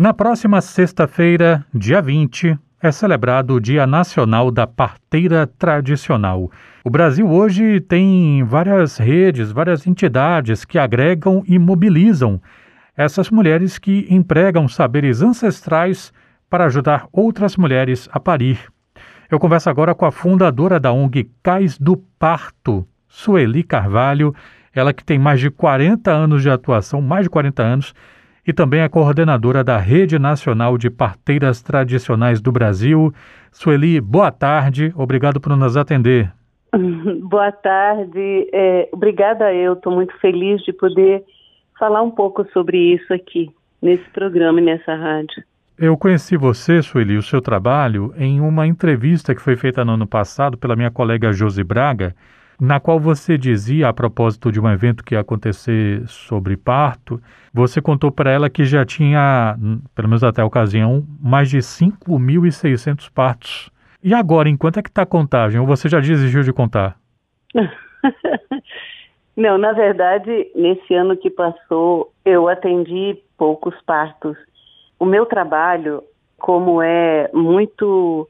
Na próxima sexta-feira, dia 20, é celebrado o Dia Nacional da Parteira Tradicional. O Brasil hoje tem várias redes, várias entidades que agregam e mobilizam essas mulheres que empregam saberes ancestrais para ajudar outras mulheres a parir. Eu converso agora com a fundadora da ONG Cais do Parto, Sueli Carvalho, ela que tem mais de 40 anos de atuação, mais de 40 anos, e também é coordenadora da Rede Nacional de Parteiras Tradicionais do Brasil. Sueli, boa tarde, obrigado por nos atender. Boa tarde, é, obrigada eu, estou muito feliz de poder falar um pouco sobre isso aqui, nesse programa e nessa rádio. Eu conheci você, Sueli, o seu trabalho, em uma entrevista que foi feita no ano passado pela minha colega Josi Braga, na qual você dizia, a propósito de um evento que ia acontecer sobre parto, você contou para ela que já tinha, pelo menos até a ocasião, mais de 5.600 partos. E agora, enquanto é que está a contagem? Ou você já desistiu de contar? Não, na verdade, nesse ano que passou, eu atendi poucos partos. O meu trabalho, como é muito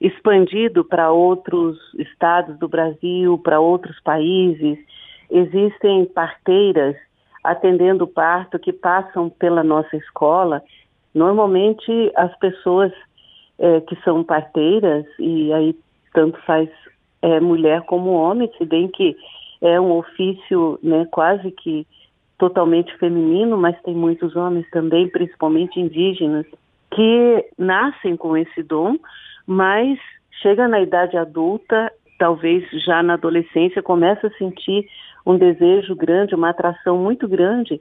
expandido para outros estados do Brasil, para outros países. Existem parteiras atendendo parto que passam pela nossa escola. Normalmente as pessoas é, que são parteiras, e aí tanto faz é, mulher como homem, se bem que é um ofício né, quase que totalmente feminino, mas tem muitos homens também, principalmente indígenas, que nascem com esse dom, mas chega na idade adulta, talvez já na adolescência, começa a sentir um desejo grande, uma atração muito grande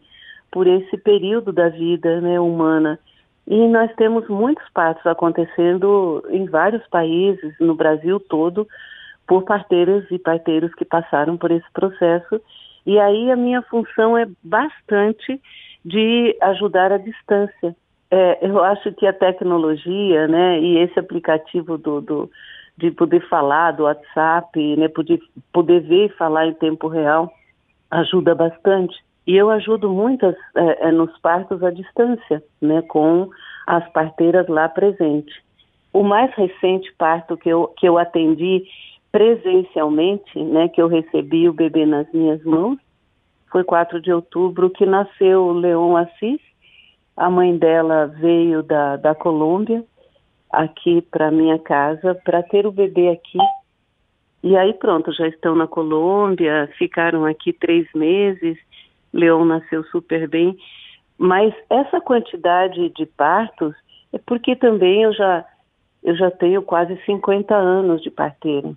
por esse período da vida né, humana. E nós temos muitos partos acontecendo em vários países, no Brasil todo, por parteiras e parteiros que passaram por esse processo. E aí a minha função é bastante de ajudar à distância, é, eu acho que a tecnologia, né, e esse aplicativo do, do de poder falar do WhatsApp, né, poder, poder ver e falar em tempo real, ajuda bastante. E eu ajudo muitas é, é, nos partos à distância, né, com as parteiras lá presentes. O mais recente parto que eu, que eu atendi presencialmente, né, que eu recebi o bebê nas minhas mãos, foi 4 de outubro, que nasceu o Leon Assis, a mãe dela veio da, da Colômbia aqui para minha casa para ter o bebê aqui. E aí pronto, já estão na Colômbia, ficaram aqui três meses. Leon nasceu super bem. Mas essa quantidade de partos é porque também eu já, eu já tenho quase 50 anos de parteira.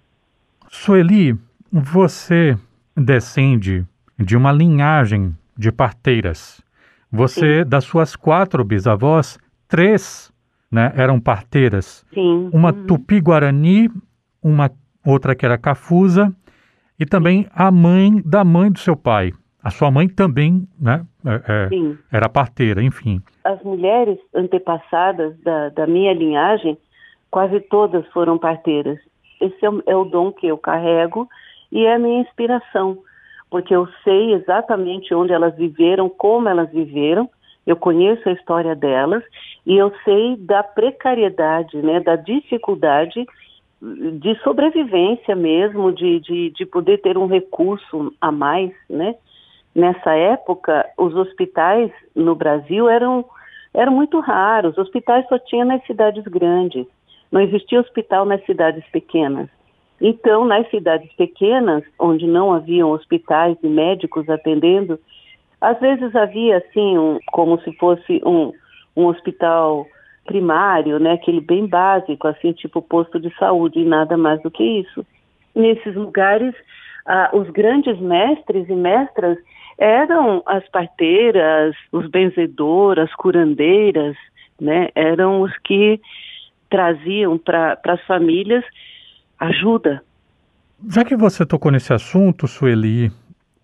Sueli, você descende de uma linhagem de parteiras. Você, Sim. das suas quatro bisavós, três né, eram parteiras. Sim. Uma uhum. tupi-guarani, uma outra que era cafusa, e também a mãe da mãe do seu pai. A sua mãe também né, é, é era parteira, enfim. As mulheres antepassadas da, da minha linhagem, quase todas foram parteiras. Esse é o, é o dom que eu carrego e é a minha inspiração porque eu sei exatamente onde elas viveram, como elas viveram, eu conheço a história delas e eu sei da precariedade, né, da dificuldade de sobrevivência mesmo, de, de, de poder ter um recurso a mais, né? Nessa época, os hospitais no Brasil eram, eram muito raros, os hospitais só tinham nas cidades grandes, não existia hospital nas cidades pequenas. Então, nas cidades pequenas, onde não haviam hospitais e médicos atendendo, às vezes havia assim, um, como se fosse um, um hospital primário, né, aquele bem básico, assim, tipo posto de saúde, e nada mais do que isso. Nesses lugares, ah, os grandes mestres e mestras eram as parteiras, os benzedores, as curandeiras, né, eram os que traziam para as famílias ajuda. Já que você tocou nesse assunto, Sueli,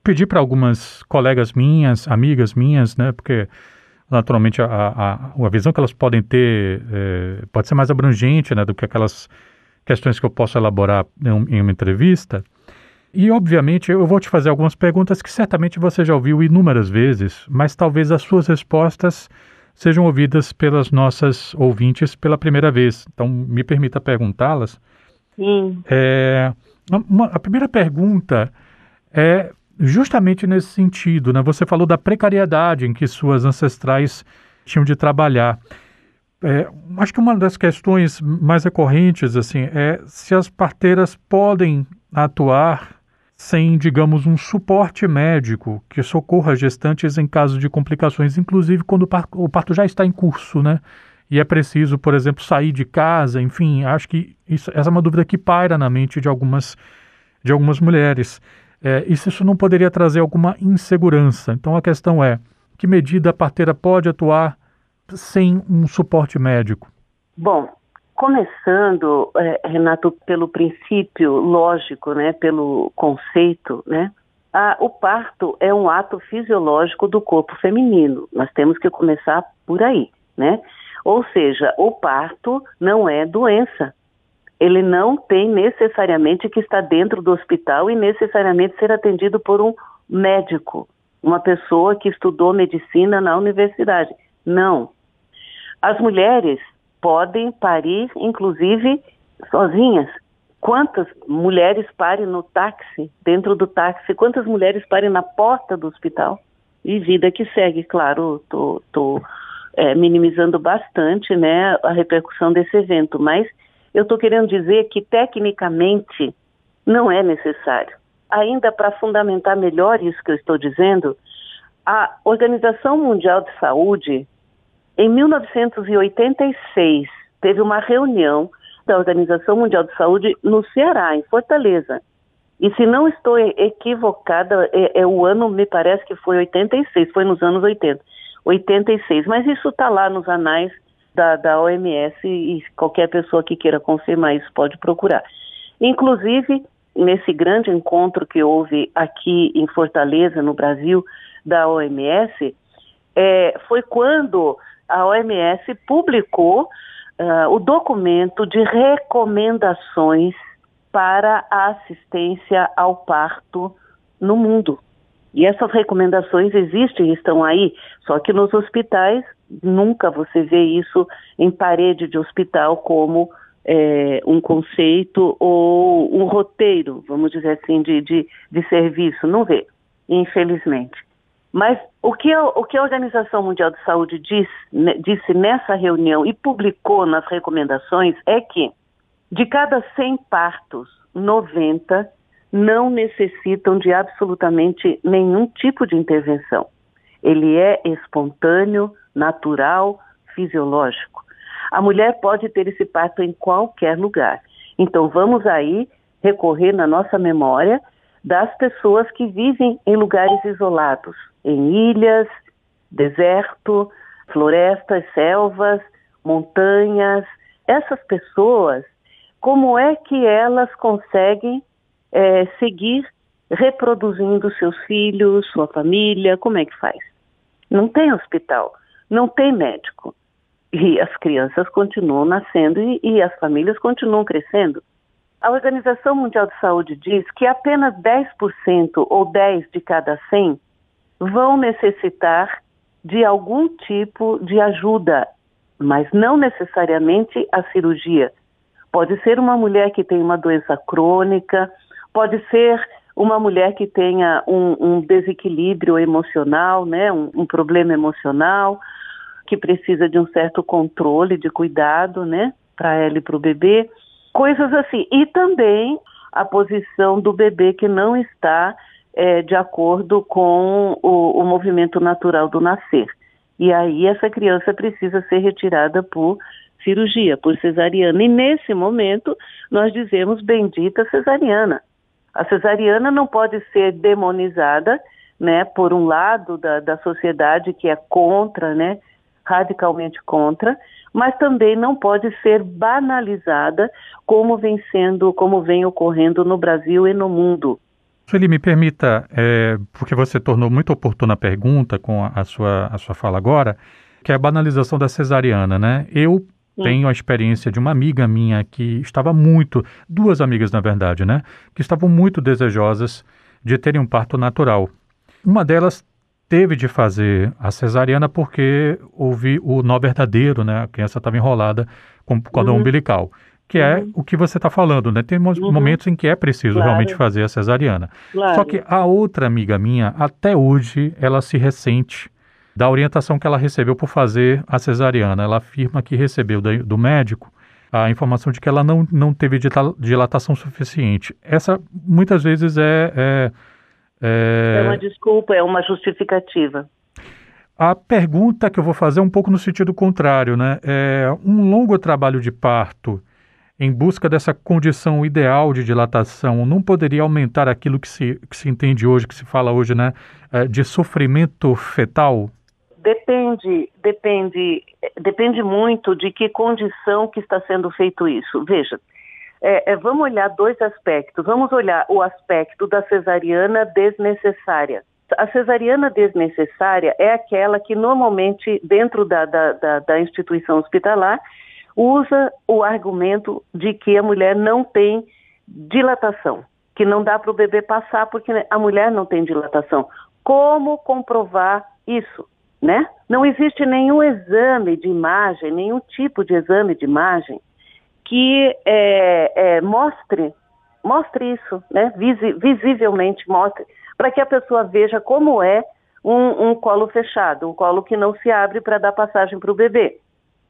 pedi para algumas colegas minhas, amigas minhas, né, porque naturalmente a, a, a visão que elas podem ter é, pode ser mais abrangente né, do que aquelas questões que eu posso elaborar em, em uma entrevista. E, obviamente, eu vou te fazer algumas perguntas que certamente você já ouviu inúmeras vezes, mas talvez as suas respostas sejam ouvidas pelas nossas ouvintes pela primeira vez. Então, me permita perguntá-las. Sim. É, uma, a primeira pergunta é justamente nesse sentido, né? Você falou da precariedade em que suas ancestrais tinham de trabalhar. É, acho que uma das questões mais recorrentes assim é se as parteiras podem atuar sem, digamos, um suporte médico que socorra gestantes em caso de complicações, inclusive quando o parto já está em curso, né? E é preciso, por exemplo, sair de casa, enfim, acho que isso, essa é uma dúvida que paira na mente de algumas, de algumas mulheres. É, e se isso não poderia trazer alguma insegurança? Então a questão é, que medida a parteira pode atuar sem um suporte médico? Bom, Começando, é, Renato, pelo princípio lógico, né, pelo conceito, né, o parto é um ato fisiológico do corpo feminino. Nós temos que começar por aí, né? Ou seja, o parto não é doença. Ele não tem necessariamente que estar dentro do hospital e necessariamente ser atendido por um médico, uma pessoa que estudou medicina na universidade. Não. As mulheres podem parir, inclusive, sozinhas. Quantas mulheres parem no táxi, dentro do táxi? Quantas mulheres parem na porta do hospital? E vida que segue, claro, tô, tô é, minimizando bastante, né, a repercussão desse evento, mas eu estou querendo dizer que tecnicamente não é necessário. Ainda para fundamentar melhor isso que eu estou dizendo, a Organização Mundial de Saúde em 1986, teve uma reunião da Organização Mundial de Saúde no Ceará, em Fortaleza. E se não estou equivocada, é, é, o ano, me parece que foi 86, foi nos anos 80. 86, mas isso está lá nos anais da, da OMS e qualquer pessoa que queira confirmar isso pode procurar. Inclusive, nesse grande encontro que houve aqui em Fortaleza, no Brasil, da OMS, é, foi quando a OMS publicou uh, o documento de recomendações para a assistência ao parto no mundo. E essas recomendações existem, estão aí, só que nos hospitais nunca você vê isso em parede de hospital como é, um conceito ou um roteiro, vamos dizer assim, de, de, de serviço. Não vê, infelizmente. Mas o que, a, o que a Organização Mundial de Saúde diz, né, disse nessa reunião e publicou nas recomendações é que de cada 100 partos, 90 não necessitam de absolutamente nenhum tipo de intervenção. Ele é espontâneo, natural, fisiológico. A mulher pode ter esse parto em qualquer lugar. Então vamos aí recorrer na nossa memória das pessoas que vivem em lugares isolados, em ilhas, deserto, florestas, selvas, montanhas. Essas pessoas, como é que elas conseguem é, seguir reproduzindo seus filhos, sua família? Como é que faz? Não tem hospital, não tem médico. E as crianças continuam nascendo e, e as famílias continuam crescendo. A Organização Mundial de Saúde diz que apenas 10% ou 10 de cada 100 vão necessitar de algum tipo de ajuda, mas não necessariamente a cirurgia. Pode ser uma mulher que tem uma doença crônica, pode ser uma mulher que tenha um, um desequilíbrio emocional, né, um, um, problema emocional, que precisa de um certo controle, de cuidado, né, para ela e para o bebê, coisas assim. E também a posição do bebê que não está é, de acordo com o, o movimento natural do nascer. E aí essa criança precisa ser retirada por cirurgia, por cesariana. E nesse momento nós dizemos bendita cesariana. A cesariana não pode ser demonizada, né, por um lado da, da sociedade que é contra, né, radicalmente contra, mas também não pode ser banalizada como vem sendo, como vem ocorrendo no Brasil e no mundo. Sueli, me permita, é, porque você tornou muito oportuna a pergunta com a, a, sua, a sua fala agora, que é a banalização da cesariana, né? Eu Sim. tenho a experiência de uma amiga minha que estava muito, duas amigas na verdade, né? Que estavam muito desejosas de terem um parto natural. Uma delas teve de fazer a cesariana porque houve o nó verdadeiro, né? A criança estava enrolada com cordão uhum. umbilical. Que é uhum. o que você está falando, né? Tem uhum. momentos em que é preciso claro. realmente fazer a cesariana. Claro. Só que a outra amiga minha, até hoje, ela se ressente da orientação que ela recebeu por fazer a cesariana. Ela afirma que recebeu do médico a informação de que ela não, não teve dilatação suficiente. Essa muitas vezes é, é, é. É uma desculpa, é uma justificativa. A pergunta que eu vou fazer é um pouco no sentido contrário, né? É um longo trabalho de parto em busca dessa condição ideal de dilatação não poderia aumentar aquilo que se, que se entende hoje, que se fala hoje, né? É, de sofrimento fetal? Depende, depende, depende muito de que condição que está sendo feito isso. Veja, é, é, vamos olhar dois aspectos. Vamos olhar o aspecto da cesariana desnecessária. A cesariana desnecessária é aquela que normalmente, dentro da, da, da, da instituição hospitalar, usa o argumento de que a mulher não tem dilatação, que não dá para o bebê passar porque a mulher não tem dilatação. Como comprovar isso? Né? Não existe nenhum exame de imagem, nenhum tipo de exame de imagem que é, é, mostre, mostre isso, né? Visi, visivelmente mostre, para que a pessoa veja como é um, um colo fechado, um colo que não se abre para dar passagem para o bebê.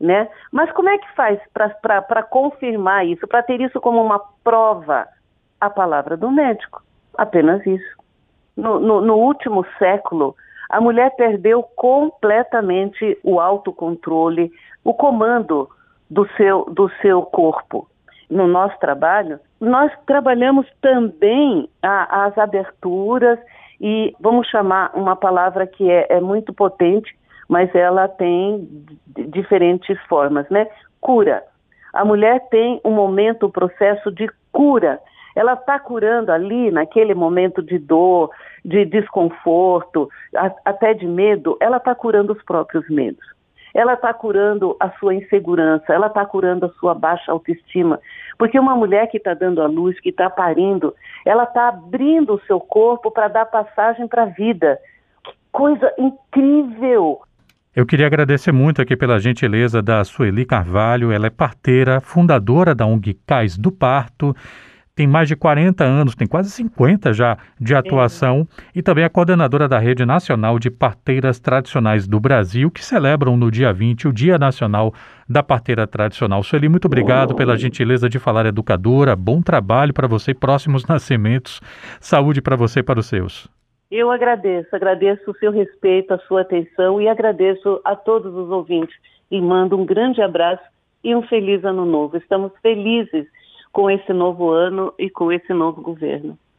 Né? Mas como é que faz para confirmar isso, para ter isso como uma prova? A palavra do médico, apenas isso. No, no, no último século, a mulher perdeu completamente o autocontrole, o comando do seu, do seu corpo. No nosso trabalho, nós trabalhamos também a, as aberturas e vamos chamar uma palavra que é, é muito potente, mas ela tem diferentes formas, né? Cura. A mulher tem um momento, um processo de cura ela está curando ali, naquele momento de dor, de desconforto, a, até de medo, ela está curando os próprios medos. Ela está curando a sua insegurança, ela está curando a sua baixa autoestima. Porque uma mulher que está dando a luz, que está parindo, ela está abrindo o seu corpo para dar passagem para a vida. Que coisa incrível! Eu queria agradecer muito aqui pela gentileza da Sueli Carvalho. Ela é parteira, fundadora da ONG Cais do Parto tem mais de 40 anos, tem quase 50 já de atuação e também é coordenadora da Rede Nacional de Parteiras Tradicionais do Brasil, que celebram no dia 20 o Dia Nacional da Parteira Tradicional. Sueli, muito obrigado pela gentileza de falar educadora, bom trabalho para você, próximos nascimentos, saúde para você e para os seus. Eu agradeço, agradeço o seu respeito, a sua atenção e agradeço a todos os ouvintes e mando um grande abraço e um feliz ano novo. Estamos felizes com esse novo ano e com esse novo governo.